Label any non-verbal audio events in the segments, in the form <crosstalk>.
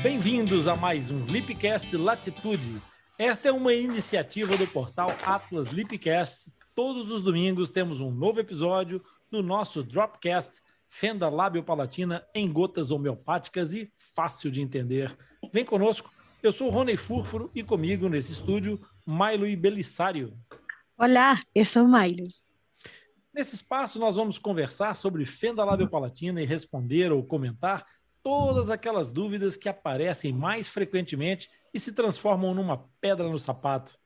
Bem-vindos a mais um Lipcast Latitude. Esta é uma iniciativa do portal Atlas Lipcast. Todos os domingos temos um novo episódio do nosso Dropcast Fenda Lábio Palatina em gotas homeopáticas e fácil de entender. Vem conosco. Eu sou Rony Furfuro e comigo nesse estúdio, Milo e Belissário. Olá, eu sou Milo. Nesse espaço nós vamos conversar sobre Fenda Lábio Palatina e responder ou comentar todas aquelas dúvidas que aparecem mais frequentemente e se transformam numa pedra no sapato.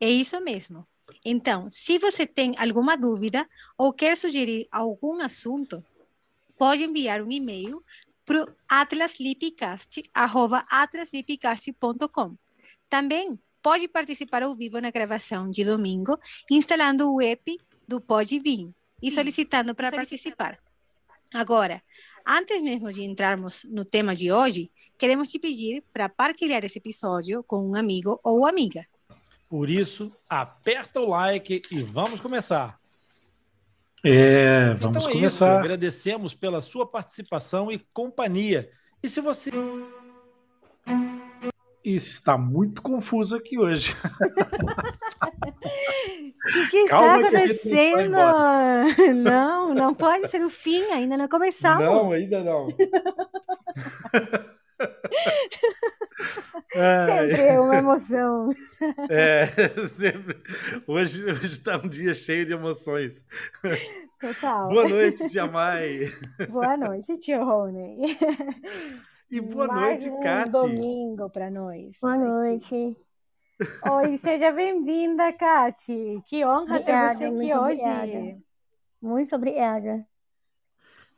É isso mesmo. Então, se você tem alguma dúvida ou quer sugerir algum assunto, pode enviar um e-mail para atlaslipcast.com. Também pode participar ao vivo na gravação de domingo, instalando o app do Podbean e solicitando para participar. Agora, Antes mesmo de entrarmos no tema de hoje, queremos te pedir para partilhar esse episódio com um amigo ou amiga. Por isso, aperta o like e vamos começar. É, vamos então é começar. Isso. Agradecemos pela sua participação e companhia. E se você isso está muito confuso aqui hoje. O <laughs> que, está acontecendo? <laughs> Não, não pode ser o fim, ainda não começamos. Não, ainda não. <laughs> sempre é uma emoção. É, sempre. Hoje está um dia cheio de emoções. Total. Boa noite, Tia Mai. Boa noite, tio Rony. E boa Mais noite, um Kati. domingo para nós. Boa noite. Oi, seja bem-vinda, Kati. Que honra obrigada, ter você aqui hoje. Obrigada. Muito obrigada.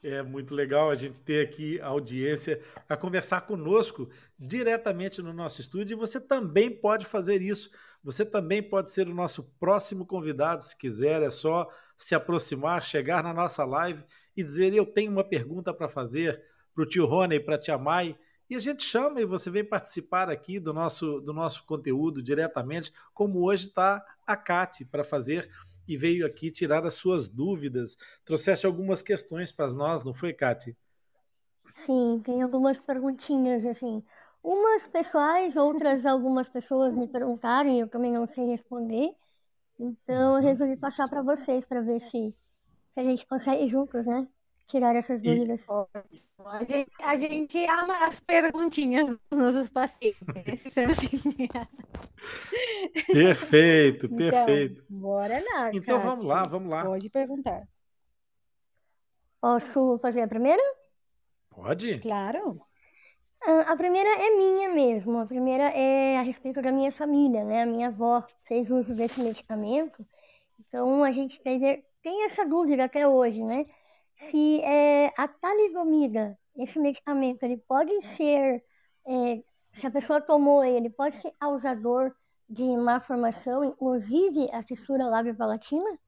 É muito legal a gente ter aqui a audiência a conversar conosco diretamente no nosso estúdio. E você também pode fazer isso. Você também pode ser o nosso próximo convidado, se quiser. É só se aproximar, chegar na nossa live e dizer: Eu tenho uma pergunta para fazer para o tio Rony, para a tia Mai, e a gente chama e você vem participar aqui do nosso, do nosso conteúdo diretamente, como hoje está a Cate para fazer e veio aqui tirar as suas dúvidas. Trouxeste algumas questões para nós, não foi, Cate? Sim, tem algumas perguntinhas, assim. Umas pessoais, outras algumas pessoas me perguntaram e eu também não sei responder. Então eu resolvi passar para vocês para ver se, se a gente consegue juntos, né? Tirar essas dúvidas. A, gente, a gente ama as perguntinhas dos nossos pacientes. <laughs> perfeito, então, perfeito. Bora lá. Então vamos lá, vamos lá. Pode perguntar. Posso fazer a primeira? Pode. Claro. Ah, a primeira é minha mesmo. A primeira é a respeito da minha família, né? A minha avó fez uso desse medicamento. Então a gente tem, tem essa dúvida até hoje, né? Se é, a talidomida, esse medicamento, ele pode ser, é, se a pessoa tomou ele, pode ser causador de má formação, inclusive a fissura lábio-palatina?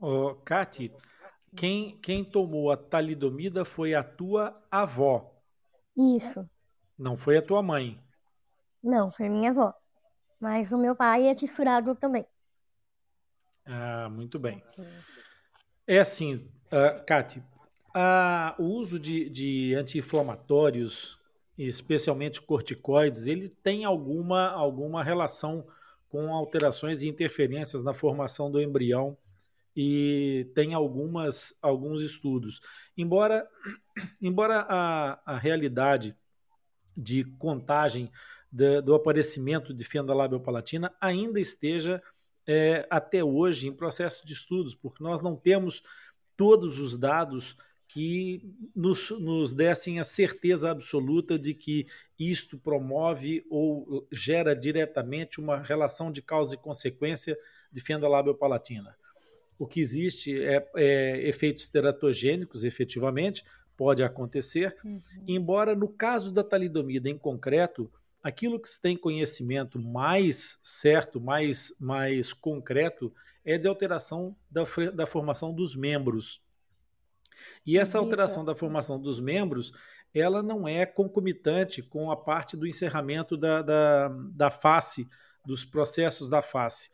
Oh, quem, quem tomou a talidomida foi a tua avó. Isso. Não foi a tua mãe. Não, foi minha avó. Mas o meu pai é fissurado também. Ah, muito bem. É assim, uh, Kati, uh, o uso de, de anti-inflamatórios, especialmente corticoides, ele tem alguma, alguma relação com alterações e interferências na formação do embrião e tem algumas, alguns estudos. Embora, <clears throat> embora a, a realidade de contagem de, do aparecimento de fenda labiopalatina ainda esteja é, até hoje em processo de estudos, porque nós não temos todos os dados que nos, nos dessem a certeza absoluta de que isto promove ou gera diretamente uma relação de causa e consequência de fenda lábio-palatina. O que existe é, é efeitos teratogênicos, efetivamente, pode acontecer, uhum. embora no caso da talidomida em concreto, aquilo que se tem conhecimento mais certo, mais, mais concreto, é de alteração da, da formação dos membros e essa alteração da formação dos membros, ela não é concomitante com a parte do encerramento da, da, da face, dos processos da face.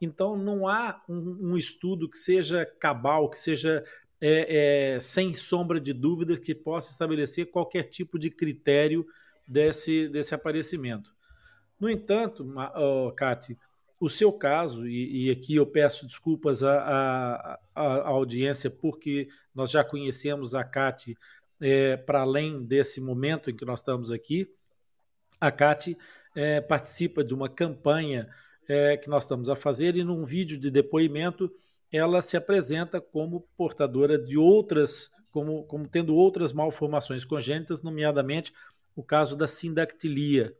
Então, não há um, um estudo que seja cabal, que seja é, é, sem sombra de dúvidas, que possa estabelecer qualquer tipo de critério desse, desse aparecimento. No entanto, oh, Kati, o seu caso, e, e aqui eu peço desculpas à, audiência, porque nós já conhecemos a Cate é, para além desse momento em que nós estamos aqui. A Cate é, participa de uma campanha é, que nós estamos a fazer e num vídeo de depoimento ela se apresenta como portadora de outras, como, como tendo outras malformações congênitas, nomeadamente o caso da sindactilia.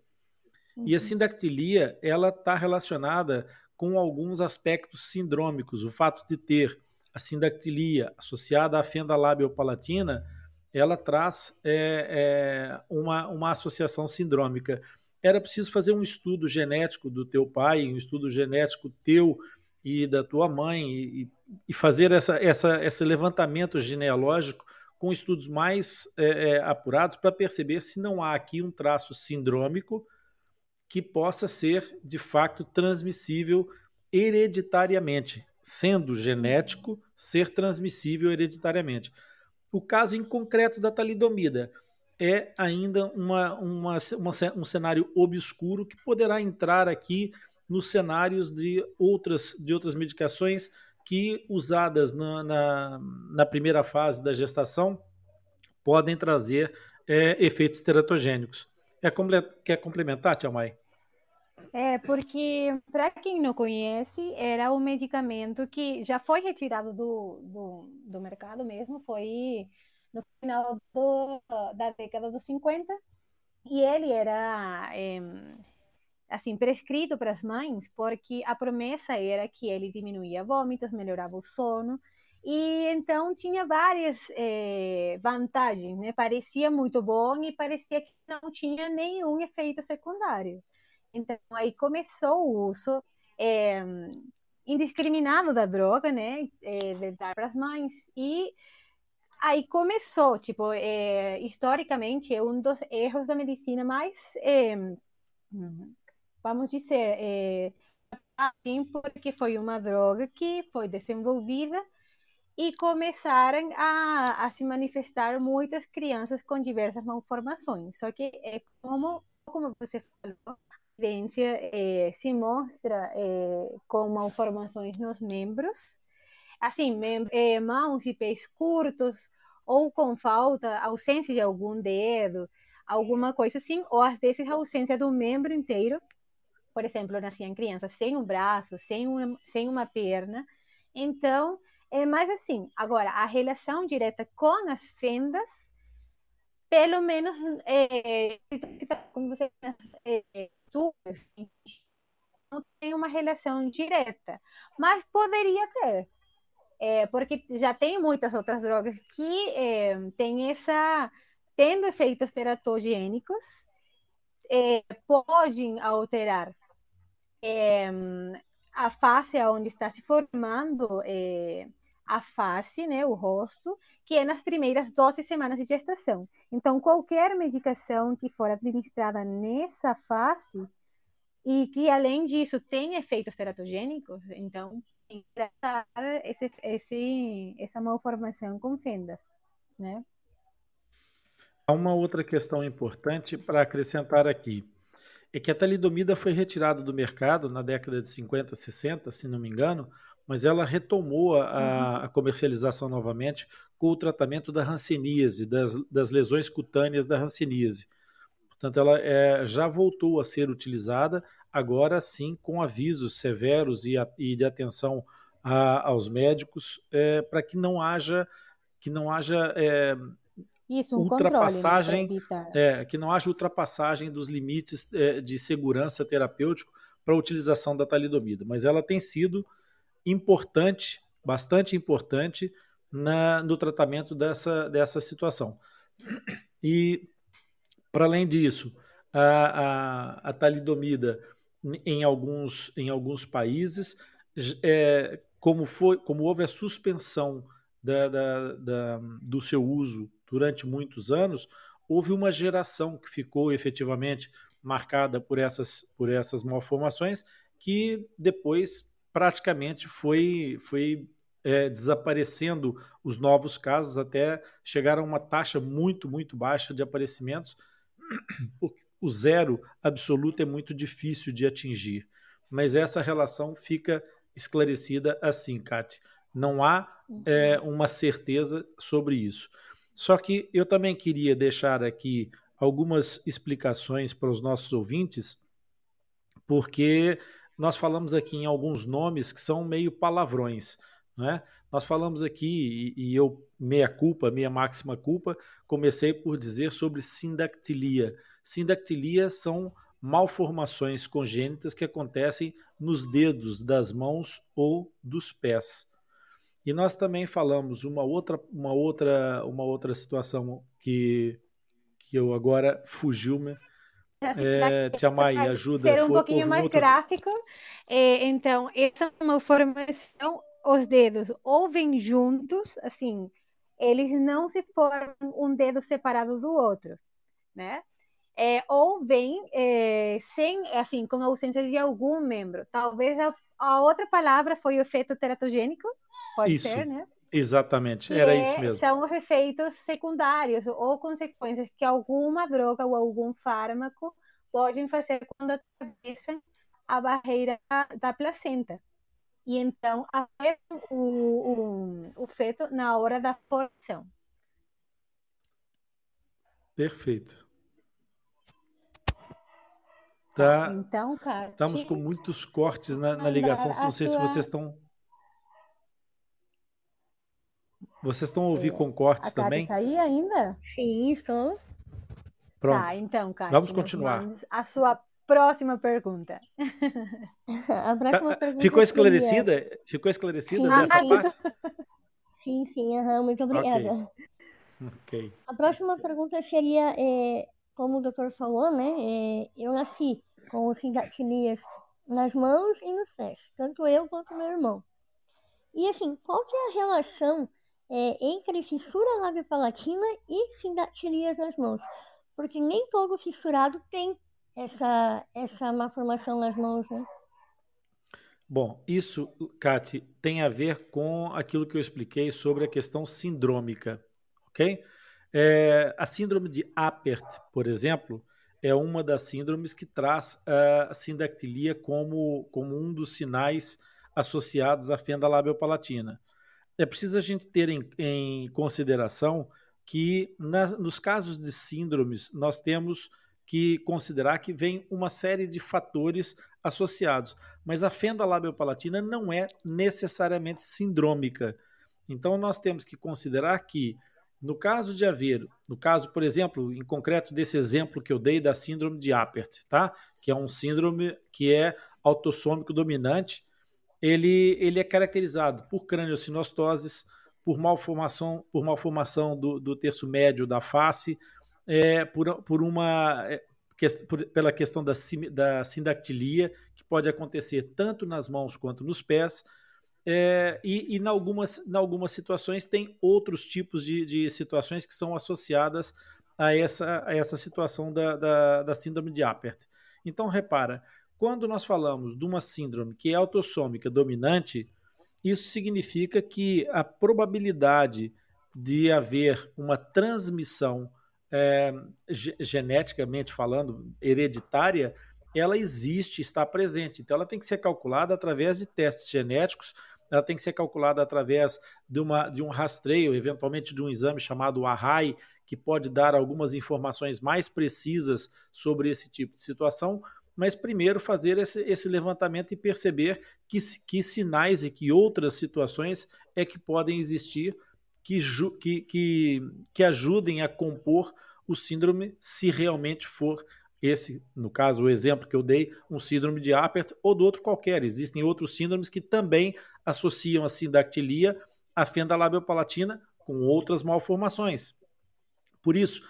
Uhum. E a uhum. sindactilia, ela está relacionada com alguns aspectos sindrômicos. O fato de ter a sindactilia associada à fenda labiopalatina, ela traz é, é, uma, uma associação sindrômica. Era preciso fazer um estudo genético do teu pai, um estudo genético teu e da tua mãe, e, e fazer essa, essa, esse levantamento genealógico com estudos mais é, é apurados para perceber se não há aqui um traço sindrômico que possa ser de fato transmissível hereditariamente, sendo genético, ser transmissível hereditariamente. O caso em concreto da talidomida é ainda uma, uma, uma, um cenário obscuro que poderá entrar aqui nos cenários de outras, de outras medicações que, usadas na, na, na primeira fase da gestação, podem trazer é, efeitos teratogênicos. É, quer complementar, Tia Mai? É, porque, para quem não conhece, era um medicamento que já foi retirado do, do, do mercado mesmo, foi no final do, da década dos 50, e ele era, é, assim, prescrito para as mães, porque a promessa era que ele diminuía vômitos, melhorava o sono, e então tinha várias é, vantagens, né? Parecia muito bom e parecia que não tinha nenhum efeito secundário. Então, aí começou o uso é, indiscriminado da droga, né, é, de dar para as mães, e aí começou, tipo, historicamente, é um dos erros da medicina mais, é, vamos dizer, é, assim, porque foi uma droga que foi desenvolvida e começaram a, a se manifestar muitas crianças com diversas malformações. Só que é como, como você falou, evidência é, se mostra é, com malformações nos membros, assim, mem é, mãos e pés curtos, ou com falta, ausência de algum dedo, alguma coisa assim, ou às vezes a ausência do membro inteiro. Por exemplo, nasciam crianças sem um braço, sem uma, sem uma perna. Então, é mais assim. Agora, a relação direta com as fendas, pelo menos, é, como você é, não tem uma relação direta, mas poderia ter, é, porque já tem muitas outras drogas que é, têm essa, tendo efeitos teratogênicos, é, podem alterar é, a face onde está se formando é, a face, né, o rosto, que é nas primeiras 12 semanas de gestação. Então, qualquer medicação que for administrada nessa fase e que, além disso, tem efeitos teratogênicos, então, tem que tratar esse, esse, essa malformação com fendas, né? Há uma outra questão importante para acrescentar aqui. É que a talidomida foi retirada do mercado na década de 50, 60, se não me engano, mas ela retomou a, uhum. a comercialização novamente com o tratamento da hanseníase, das, das lesões cutâneas da hanseníase. Portanto, ela é, já voltou a ser utilizada, agora sim com avisos severos e, a, e de atenção a, aos médicos é, para que não haja que não haja é, isso, um ultrapassagem, controle, né, é, que não haja ultrapassagem dos limites é, de segurança terapêutico para a utilização da talidomida. Mas ela tem sido importante, bastante importante na, no tratamento dessa, dessa situação. E, para além disso, a, a, a talidomida em alguns, em alguns países, é, como, foi, como houve a suspensão da, da, da, do seu uso durante muitos anos, houve uma geração que ficou efetivamente marcada por essas, por essas malformações, que depois praticamente foi, foi é, desaparecendo os novos casos até chegar a uma taxa muito, muito baixa de aparecimentos. <clears throat> O zero absoluto é muito difícil de atingir, mas essa relação fica esclarecida assim, Kate. Não há é, uhum. uma certeza sobre isso. Só que eu também queria deixar aqui algumas explicações para os nossos ouvintes, porque nós falamos aqui em alguns nomes que são meio palavrões. Né? Nós falamos aqui, e, e eu, meia culpa, meia máxima culpa, comecei por dizer sobre sindactilia. Sindactilia são malformações congênitas que acontecem nos dedos das mãos ou dos pés. E nós também falamos uma outra, uma outra, uma outra situação que, que eu agora fugiu-me. É, Tia Mai, ajuda. Ser um Foi, pouquinho mais outro... gráfico. É, então, essa é uma formação, os dedos ou vêm juntos, assim, eles não se formam um dedo separado do outro, né? É, ou vem é, sem, assim, com ausência de algum membro. Talvez a, a outra palavra foi o efeito teratogênico, Pode isso, ser, né? Exatamente, era é, isso mesmo. São os efeitos secundários ou consequências que alguma droga ou algum fármaco podem fazer quando atravessam a barreira da placenta. E então afetam o, o, o feto na hora da formação. Perfeito. Tá, então, cara. Estamos com muitos cortes na, na ligação. Não sei sua... se vocês estão. Vocês estão ouvindo é. com cortes a também? Está aí ainda? Sim, estou. Pronto. Tá, então, Kátia, Vamos continuar. A sua próxima pergunta. <laughs> a próxima tá, pergunta. Ficou esclarecida? Seria... Ficou esclarecida sim, dessa sim. parte? Sim, sim, uhum, muito obrigada. Okay. ok. A próxima pergunta seria, é, como o doutor falou, né? É, eu nasci com sindactilias nas mãos e nos pés, tanto eu quanto meu irmão. E assim, qual que é a relação é, entre fissura labiopalatina e sindactilias nas mãos, porque nem todo fissurado tem essa, essa malformação nas mãos, né? Bom, isso, Kati, tem a ver com aquilo que eu expliquei sobre a questão sindrômica, ok? É, a síndrome de Apert, por exemplo, é uma das síndromes que traz a sindactilia como, como um dos sinais associados à fenda labiopalatina é preciso a gente ter em, em consideração que nas, nos casos de síndromes nós temos que considerar que vem uma série de fatores associados, mas a fenda labiopalatina não é necessariamente sindrômica. Então nós temos que considerar que no caso de haver, no caso, por exemplo, em concreto desse exemplo que eu dei da síndrome de Apert, tá? Que é um síndrome que é autossômico dominante, ele, ele é caracterizado por craniosinostoses, por malformação, por malformação do, do terço médio da face, é, por, por uma é, por, pela questão da, da sindactilia, que pode acontecer tanto nas mãos quanto nos pés, é, e, e em, algumas, em algumas situações tem outros tipos de, de situações que são associadas a essa, a essa situação da, da, da síndrome de Apert. Então, repara, quando nós falamos de uma síndrome que é autossômica dominante, isso significa que a probabilidade de haver uma transmissão é, geneticamente falando, hereditária, ela existe, está presente. Então, ela tem que ser calculada através de testes genéticos, ela tem que ser calculada através de, uma, de um rastreio, eventualmente de um exame chamado ARRAI, que pode dar algumas informações mais precisas sobre esse tipo de situação, mas primeiro fazer esse, esse levantamento e perceber que, que sinais e que outras situações é que podem existir que, que, que, que ajudem a compor o síndrome, se realmente for esse, no caso, o exemplo que eu dei, um síndrome de Apert ou do outro qualquer. Existem outros síndromes que também associam a sindactilia à fenda labiopalatina com outras malformações. Por isso,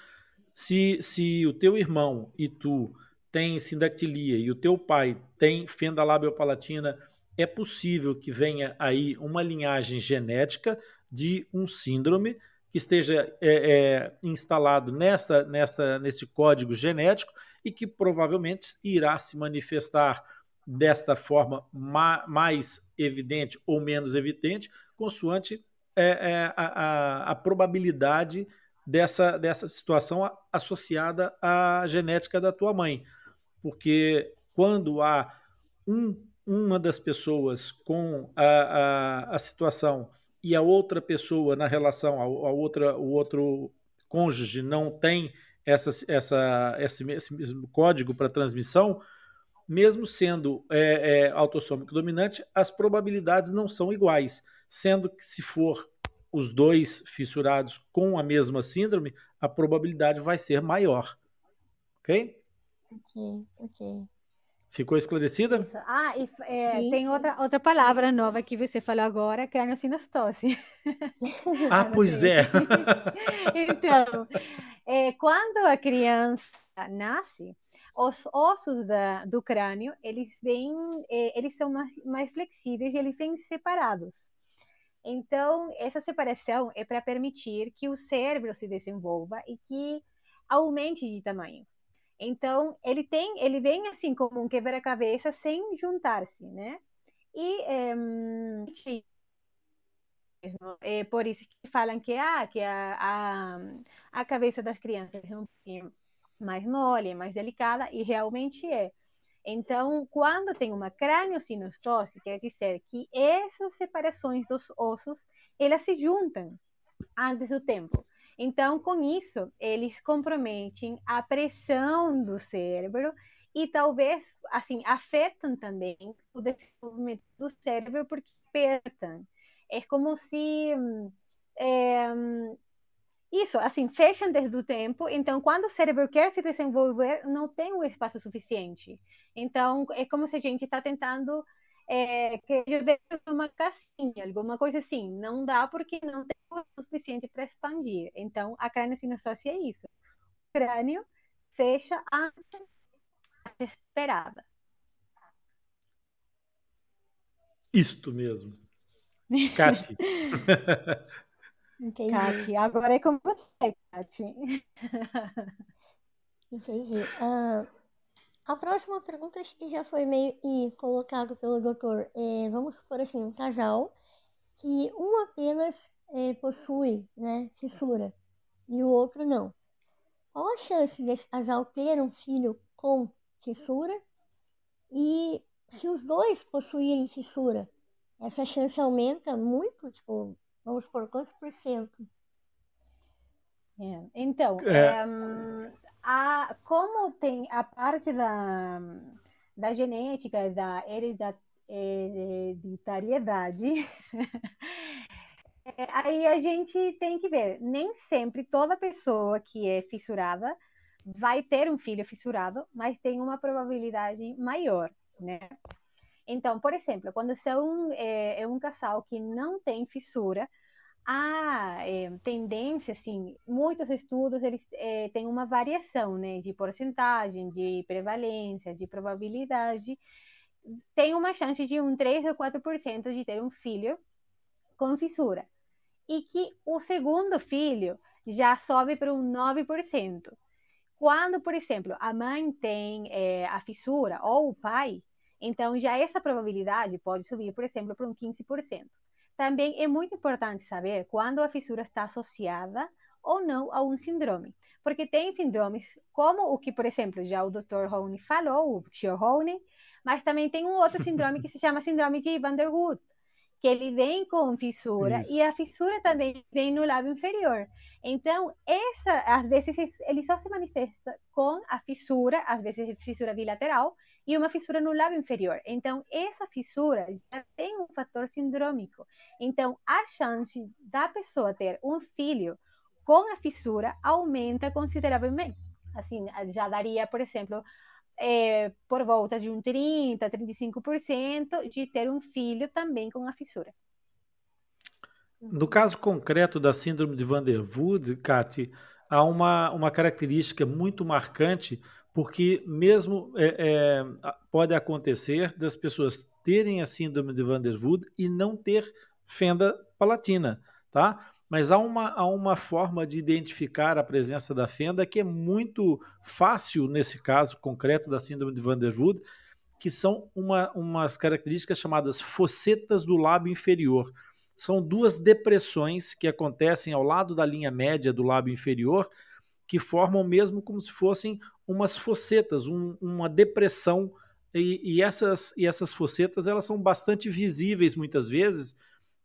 se, se o teu irmão e tu tem sindactilia e o teu pai tem fenda labiopalatina, é possível que venha aí uma linhagem genética de um síndrome que esteja é, é, instalado nesta, nesta, nesse código genético e que provavelmente irá se manifestar desta forma ma mais evidente ou menos evidente, consoante é, é, a, a, a, probabilidade dessa, dessa situação associada à genética da tua mãe. Porque quando há um, uma das pessoas com a, a, a situação e a outra pessoa na relação, a, a outra, o outro cônjuge não tem essa, essa, esse, mesmo código para transmissão, mesmo sendo é, é, autossômico dominante, as probabilidades não são iguais, sendo que se for os dois fissurados com a mesma síndrome, a probabilidade vai ser maior. Ok? Ok, ok. Ficou esclarecida? Isso. Ah, e é, tem outra, outra palavra nova que você falou agora, crâniosinostose. Ah, pois é. <laughs> então, é, quando a criança nasce, os ossos da, do crânio, eles vêm, é, eles são mais, mais flexíveis e eles vêm separados. Então, essa separação é para permitir que o cérebro se desenvolva e que aumente de tamanho. Então, ele tem, ele vem assim como um quebra-cabeça sem juntar-se, né? E é, é por isso que falam que, ah, que a, a, a cabeça das crianças é um pouquinho mais mole, mais delicada, e realmente é. Então, quando tem uma crâniosinostose, quer dizer que essas separações dos ossos, elas se juntam antes do tempo. Então, com isso, eles comprometem a pressão do cérebro e talvez, assim, afetam também o desenvolvimento do cérebro porque apertam. É como se é, isso, assim, fecham desde o tempo. Então, quando o cérebro quer se desenvolver, não tem o espaço suficiente. Então, é como se a gente está tentando é, que uma casinha, alguma coisa assim. Não dá porque não o suficiente para expandir. Então, a crânio-sinussose é isso. O crânio fecha antes esperada. Isto mesmo. <laughs> Cati. Entendi. Cati, agora é com você, Cati. Entendi. Uh, a próxima pergunta acho que já foi meio e colocado pelo doutor. É, vamos supor assim, um casal que um apenas é, possui né, fissura e o outro não. Qual a chance desse casal ter um filho com fissura? E se os dois possuírem fissura, essa chance aumenta muito? Tipo, Vamos por quantos por cento? É. Então, é. a, como tem a parte da, da genética, da hereditariedade, <laughs> é, aí a gente tem que ver, nem sempre toda pessoa que é fissurada vai ter um filho fissurado, mas tem uma probabilidade maior, né? Então, por exemplo, quando são, é, é um casal que não tem fissura, a é, tendência, assim, muitos estudos eles é, têm uma variação, né, de porcentagem, de prevalência, de probabilidade, tem uma chance de um 3 ou 4% de ter um filho com fissura. E que o segundo filho já sobe para um 9%. Quando, por exemplo, a mãe tem é, a fissura ou o pai, então, já essa probabilidade pode subir, por exemplo, para um 15%. Também é muito importante saber quando a fissura está associada ou não a um síndrome. Porque tem síndromes como o que, por exemplo, já o Dr. Rowney falou, o Tio Rowney, mas também tem um outro síndrome que se chama síndrome de Van que ele vem com fissura Isso. e a fissura também vem no lábio inferior. Então, essa, às vezes, ele só se manifesta com a fissura, às vezes fissura bilateral, e uma fissura no lábio inferior. Então, essa fissura já tem um fator sindrômico. Então, a chance da pessoa ter um filho com a fissura aumenta consideravelmente. Assim, já daria, por exemplo, é, por volta de um 30%, 35% de ter um filho também com a fissura. No caso concreto da síndrome de Van der Wood, há uma, uma característica muito marcante, porque mesmo é, é, pode acontecer das pessoas terem a síndrome de Van der Wood e não ter fenda palatina, tá? Mas há uma, há uma forma de identificar a presença da fenda que é muito fácil nesse caso concreto da síndrome de Van der Wood, que são uma, umas características chamadas fossetas do lábio inferior são duas depressões que acontecem ao lado da linha média do lábio inferior, que formam mesmo como se fossem umas fossetas, um, uma depressão. E, e, essas, e essas fossetas elas são bastante visíveis muitas vezes,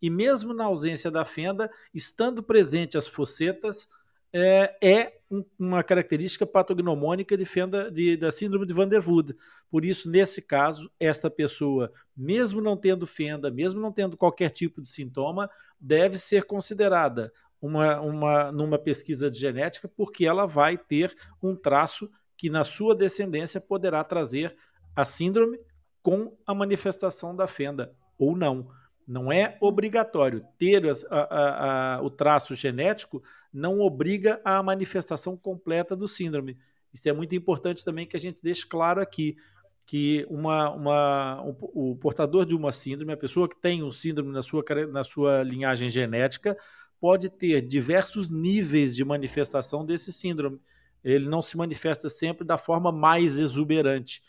e mesmo na ausência da fenda, estando presente as fossetas, é, é um, uma característica patognomônica de fenda de, da síndrome de Van der Wood. Por isso, nesse caso, esta pessoa, mesmo não tendo fenda, mesmo não tendo qualquer tipo de sintoma, deve ser considerada uma, uma, numa pesquisa de genética, porque ela vai ter um traço que na sua descendência poderá trazer a síndrome com a manifestação da fenda ou não. Não é obrigatório. Ter a, a, a, o traço genético não obriga à manifestação completa do síndrome. Isso é muito importante também que a gente deixe claro aqui que uma, uma, o, portador de uma síndrome, a pessoa que tem um síndrome na sua, na sua linhagem genética, pode ter diversos níveis de manifestação desse síndrome. Ele não se manifesta sempre da forma mais exuberante.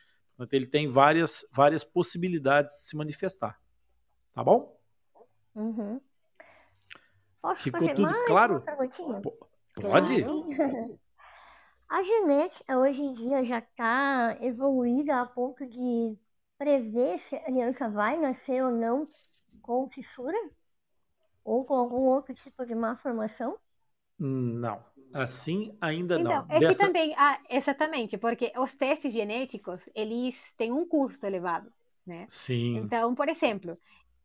Ele tem várias, várias possibilidades de se manifestar. Tá bom? Uhum. Posso Ficou tudo claro? Pode. <laughs> A genética hoje em dia já está evoluída a ponto de prever se a criança vai nascer ou não com fissura? Ou com algum outro tipo de malformação? Não, assim ainda então, não. É Dessa... que também, ah, exatamente, porque os testes genéticos, eles têm um custo elevado, né? Sim. Então, por exemplo,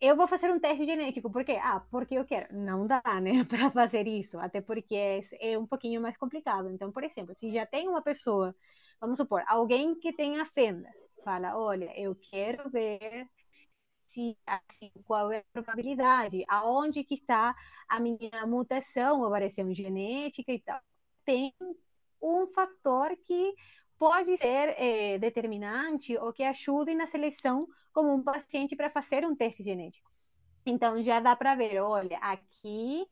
eu vou fazer um teste genético, por quê? Ah, porque eu quero. Não dá, né, <laughs> para fazer isso, até porque é, é, um pouquinho mais complicado. Então, por exemplo, se já tem uma pessoa, vamos supor, alguém que tenha fenda, fala, olha, eu quero ver se, assim, qual é a probabilidade, aonde que está a minha mutação ou genética e tal. Tem um fator que pode ser é, determinante ou que ajude na seleção como um paciente para fazer um teste genético. Então, já dá para ver, olha, aqui,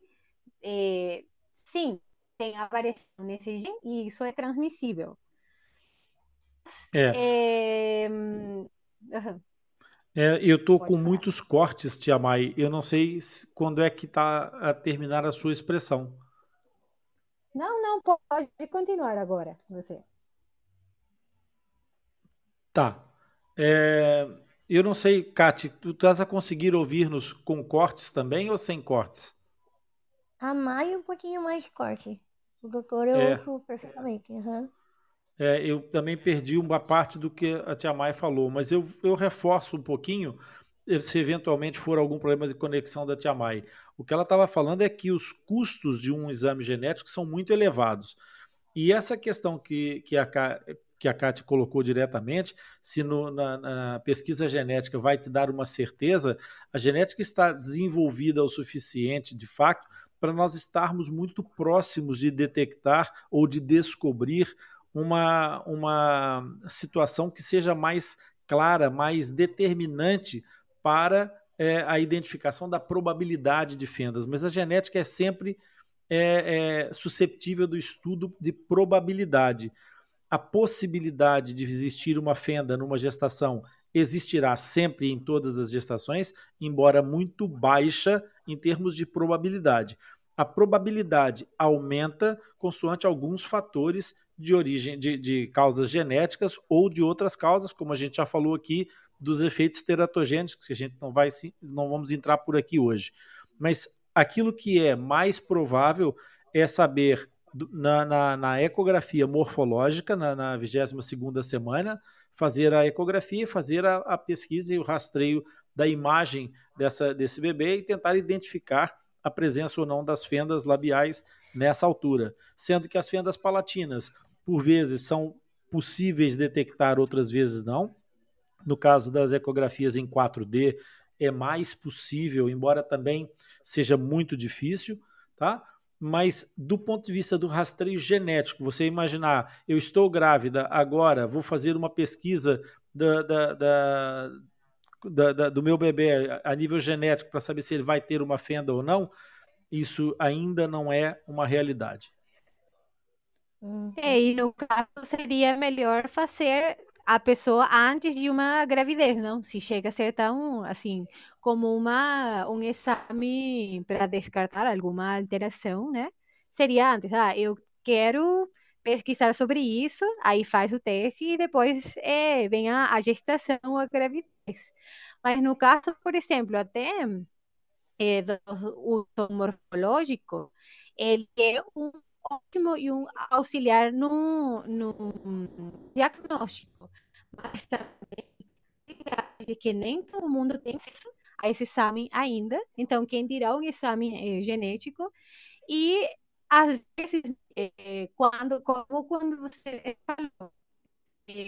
é, sim, tem a variação nesse gene e isso é transmissível. É. é... Uhum. É, eu estou com falar. muitos cortes, Tia Mai. Eu não sei quando é que está a terminar a sua expressão. Não, não, pode continuar agora, você. Tá. É, eu não sei, Kati, tu estás a conseguir ouvir-nos com cortes também ou sem cortes? A Mai um pouquinho mais de corte. O doutor eu é. ouço perfeitamente. Uhum. É, eu também perdi uma parte do que a tia Mai falou, mas eu, eu reforço um pouquinho se eventualmente for algum problema de conexão da tia Mai. O que ela estava falando é que os custos de um exame genético são muito elevados. E essa questão que, que a, que a Kátia colocou diretamente, se no, na, na, pesquisa genética vai te dar uma certeza, a genética está desenvolvida o suficiente, de fato, para nós estarmos muito próximos de detectar ou de descobrir uma, uma situação que seja mais clara, mais determinante para é, a identificação da probabilidade de fendas. Mas a genética é sempre é, é, susceptível do estudo de probabilidade a possibilidade de existir uma fenda numa gestação existirá sempre em todas as gestações, embora muito baixa em termos de probabilidade. A probabilidade aumenta consoante alguns fatores de origem de, de causas genéticas ou de outras causas, como a gente já falou aqui, dos efeitos teratogênicos, que a gente não vai não vamos entrar por aqui hoje. Mas aquilo que é mais provável é saber na, na, na ecografia morfológica, na, na 22 semana, fazer a ecografia, fazer a, a pesquisa e o rastreio da imagem dessa, desse bebê e tentar identificar a presença ou não das fendas labiais nessa altura, sendo que as fendas palatinas, por vezes, são possíveis detectar, outras vezes não. No caso das ecografias em 4D, é mais possível, embora também seja muito difícil, tá? Mas do ponto de vista do rastreio genético, você imaginar, eu estou grávida agora, vou fazer uma pesquisa da, da, da, da, da, do meu bebê a nível genético para saber se ele vai ter uma fenda ou não, isso ainda não é uma realidade. É, e no caso seria melhor fazer a pessoa antes de uma gravidez, não? Se chega a ser tão assim como uma um exame para descartar alguma alteração, né? Seria antes, ah, eu quero pesquisar sobre isso, aí faz o teste e depois é, vem a, a gestação a gravidez. Mas no caso, por exemplo, até é, do uso morfológico, ele é um ótimo e um auxiliar no, no diagnóstico, mas também de que nem todo mundo tem acesso a esse exame ainda, então quem dirá um exame é, genético? E às vezes é, quando como quando você falou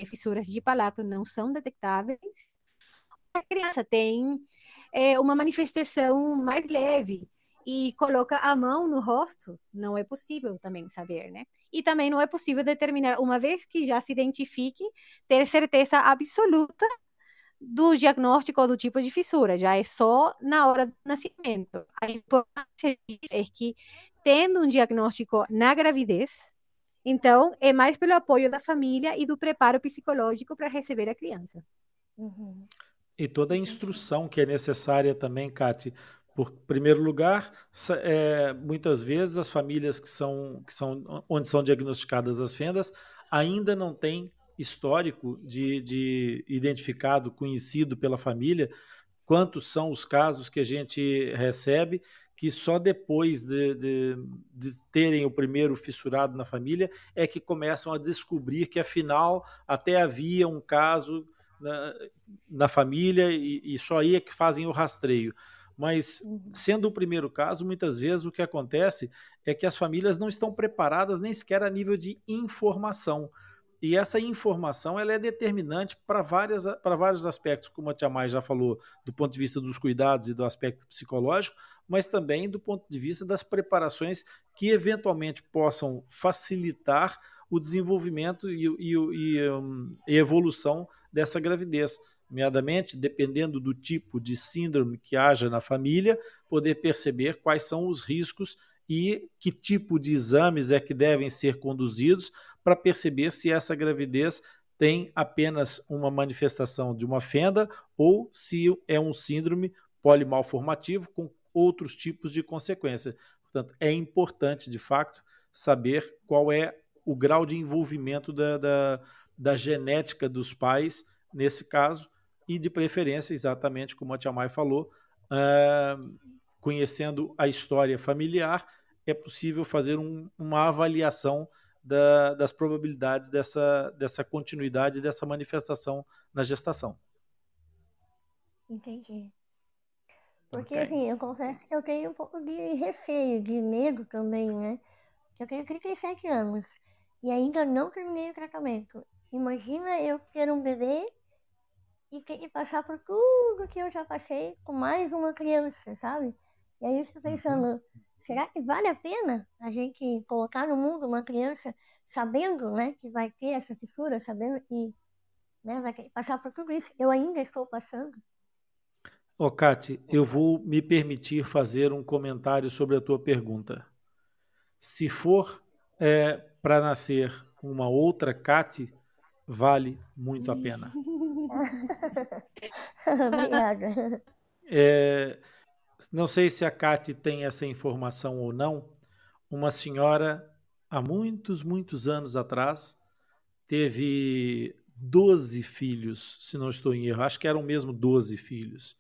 fissuras de palato não são detectáveis a criança tem é, uma manifestação mais leve e coloca a mão no rosto, não é possível também saber, né? E também não é possível determinar, uma vez que já se identifique, ter certeza absoluta do diagnóstico ou do tipo de fissura, já é só na hora do nascimento. A importância é que, tendo um diagnóstico na gravidez, então é mais pelo apoio da família e do preparo psicológico para receber a criança. Uhum. E toda a instrução que é necessária também, Kate, por primeiro lugar, é, muitas vezes as famílias que são, que são onde são diagnosticadas as fendas ainda não têm histórico de, de identificado, conhecido pela família, quantos são os casos que a gente recebe que só depois de, de, de, terem o primeiro fissurado na família é que começam a descobrir que afinal até havia um caso na, na família e, e, só aí é que fazem o rastreio. Mas, uhum. sendo o primeiro caso, muitas vezes o que acontece é que as famílias não estão preparadas nem sequer a nível de informação. E essa informação ela é determinante para vários aspectos, como a Tia Mai já falou, do ponto de vista dos cuidados e do aspecto psicológico, mas também do ponto de vista das preparações que eventualmente possam facilitar o desenvolvimento e, e, e, um, e evolução dessa gravidez nomeadamente, dependendo do tipo de síndrome que haja na família, poder perceber quais são os riscos e que tipo de exames é que devem ser conduzidos para perceber se essa gravidez tem apenas uma manifestação de uma fenda ou se é um síndrome polimalformativo com outros tipos de consequência. Portanto, é importante, de fato, saber qual é o grau de envolvimento da, da, da genética dos pais nesse caso e, de preferência, exatamente como a Tia Mai falou, uh, conhecendo a história familiar, é possível fazer um, uma avaliação da, das probabilidades dessa, dessa continuidade, dessa manifestação na gestação. Entendi. Porque, okay. assim, eu confesso que eu tenho um pouco de receio, de medo também, né? Eu tenho 37 anos e ainda não terminei o tratamento. Imagina eu ter um bebê e ter que passar por tudo que eu já passei com mais uma criança, sabe? E aí eu fico pensando, uhum. será que vale a pena a gente colocar no mundo uma criança sabendo, né, que vai ter essa fissura, sabendo que né, vai passar por tudo isso? Eu ainda estou passando. Ô, oh, Kate, eu vou me permitir fazer um comentário sobre a tua pergunta. Se for é, para nascer uma outra Kate, vale muito a pena. <laughs> <laughs> É, não sei se a Kate tem essa informação ou não. Uma senhora, há muitos, muitos anos atrás, teve 12 filhos, se não estou em erro. Acho que eram mesmo 12 filhos.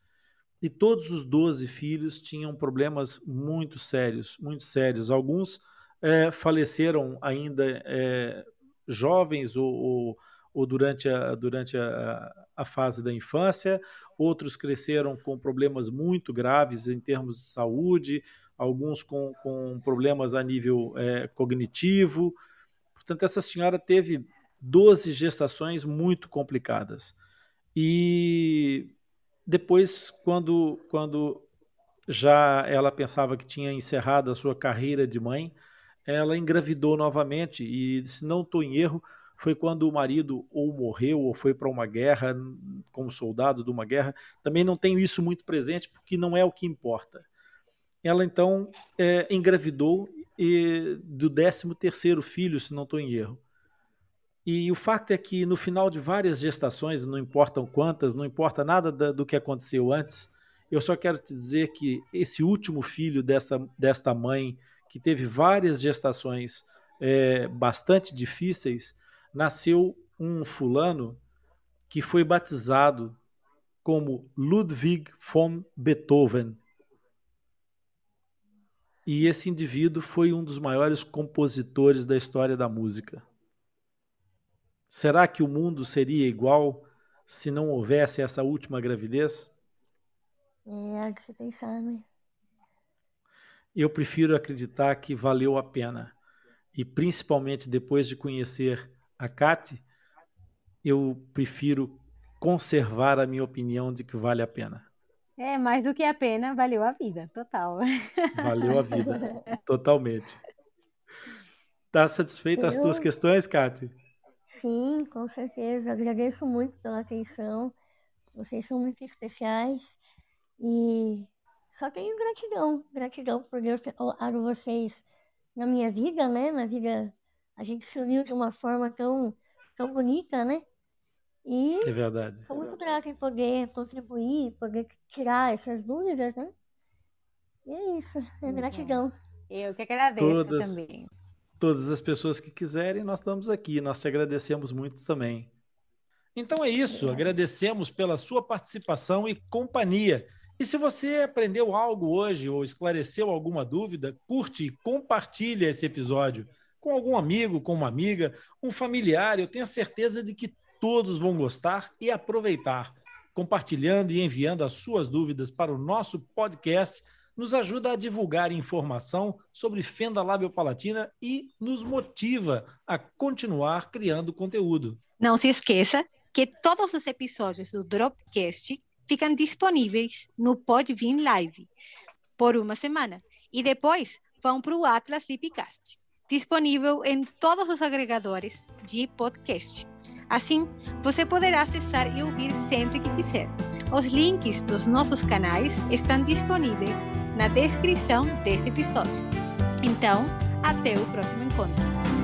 E todos os 12 filhos tinham problemas muito sérios, muito sérios. Alguns é, faleceram ainda é, jovens ou, ou ou durante a, durante a, a fase da infância, outros cresceram com problemas muito graves em termos de saúde, alguns com, com problemas a nível é, cognitivo. Portanto, essa senhora teve 12 gestações muito complicadas. E depois, quando, quando já ela pensava que tinha encerrado a sua carreira de mãe, ela engravidou novamente e, se não estou em erro, foi quando o marido ou morreu ou foi para uma guerra, como soldado de uma guerra. Também não tenho isso muito presente porque não é o que importa. Ela então é, engravidou e, do 13 terceiro filho, se não estou em erro. E o fato é que no final de várias gestações, não importam quantas, não importa nada do que aconteceu antes, eu só quero te dizer que esse último filho dessa, desta mãe, que teve várias gestações é, bastante difíceis, nasceu um fulano que foi batizado como Ludwig von Beethoven. E esse indivíduo foi um dos maiores compositores da história da música. Será que o mundo seria igual se não houvesse essa última gravidez? É algo que pensar, né? Eu prefiro acreditar que valeu a pena. E principalmente depois de conhecer a Kate, eu prefiro conservar a minha opinião de que vale a pena. É, mais do que a pena, valeu a vida, total. Valeu a vida, <laughs> totalmente. Tá satisfeita eu... as tuas questões, Kate? Sim, com certeza. Agradeço muito pela atenção. Vocês são muito especiais. E só tenho gratidão. Gratidão por Deus ter colocado vocês na minha vida, né? Na vida. A gente se uniu de uma forma tão, tão bonita, né? E é verdade. Sou muito grata em poder contribuir, poder tirar essas dúvidas, né? E é isso. É gratidão. Eu que agradeço Todas... também todas as pessoas que quiserem, nós estamos aqui. Nós te agradecemos muito também. Então é isso. Agradecemos pela sua participação e companhia. E se você aprendeu algo hoje ou esclareceu alguma dúvida, curte e compartilha esse episódio com algum amigo, com uma amiga, um familiar. Eu tenho certeza de que todos vão gostar e aproveitar. Compartilhando e enviando as suas dúvidas para o nosso podcast nos ajuda a divulgar informação sobre fenda labiopalatina e nos motiva a continuar criando conteúdo. Não se esqueça que todos os episódios do Dropcast ficam disponíveis no Podbean Live por uma semana e depois vão para o Atlas Lipcast, disponível em todos os agregadores de podcast. Assim, você poderá acessar e ouvir sempre que quiser. Os links dos nossos canais estão disponíveis na descrição desse episódio. Então, até o próximo encontro.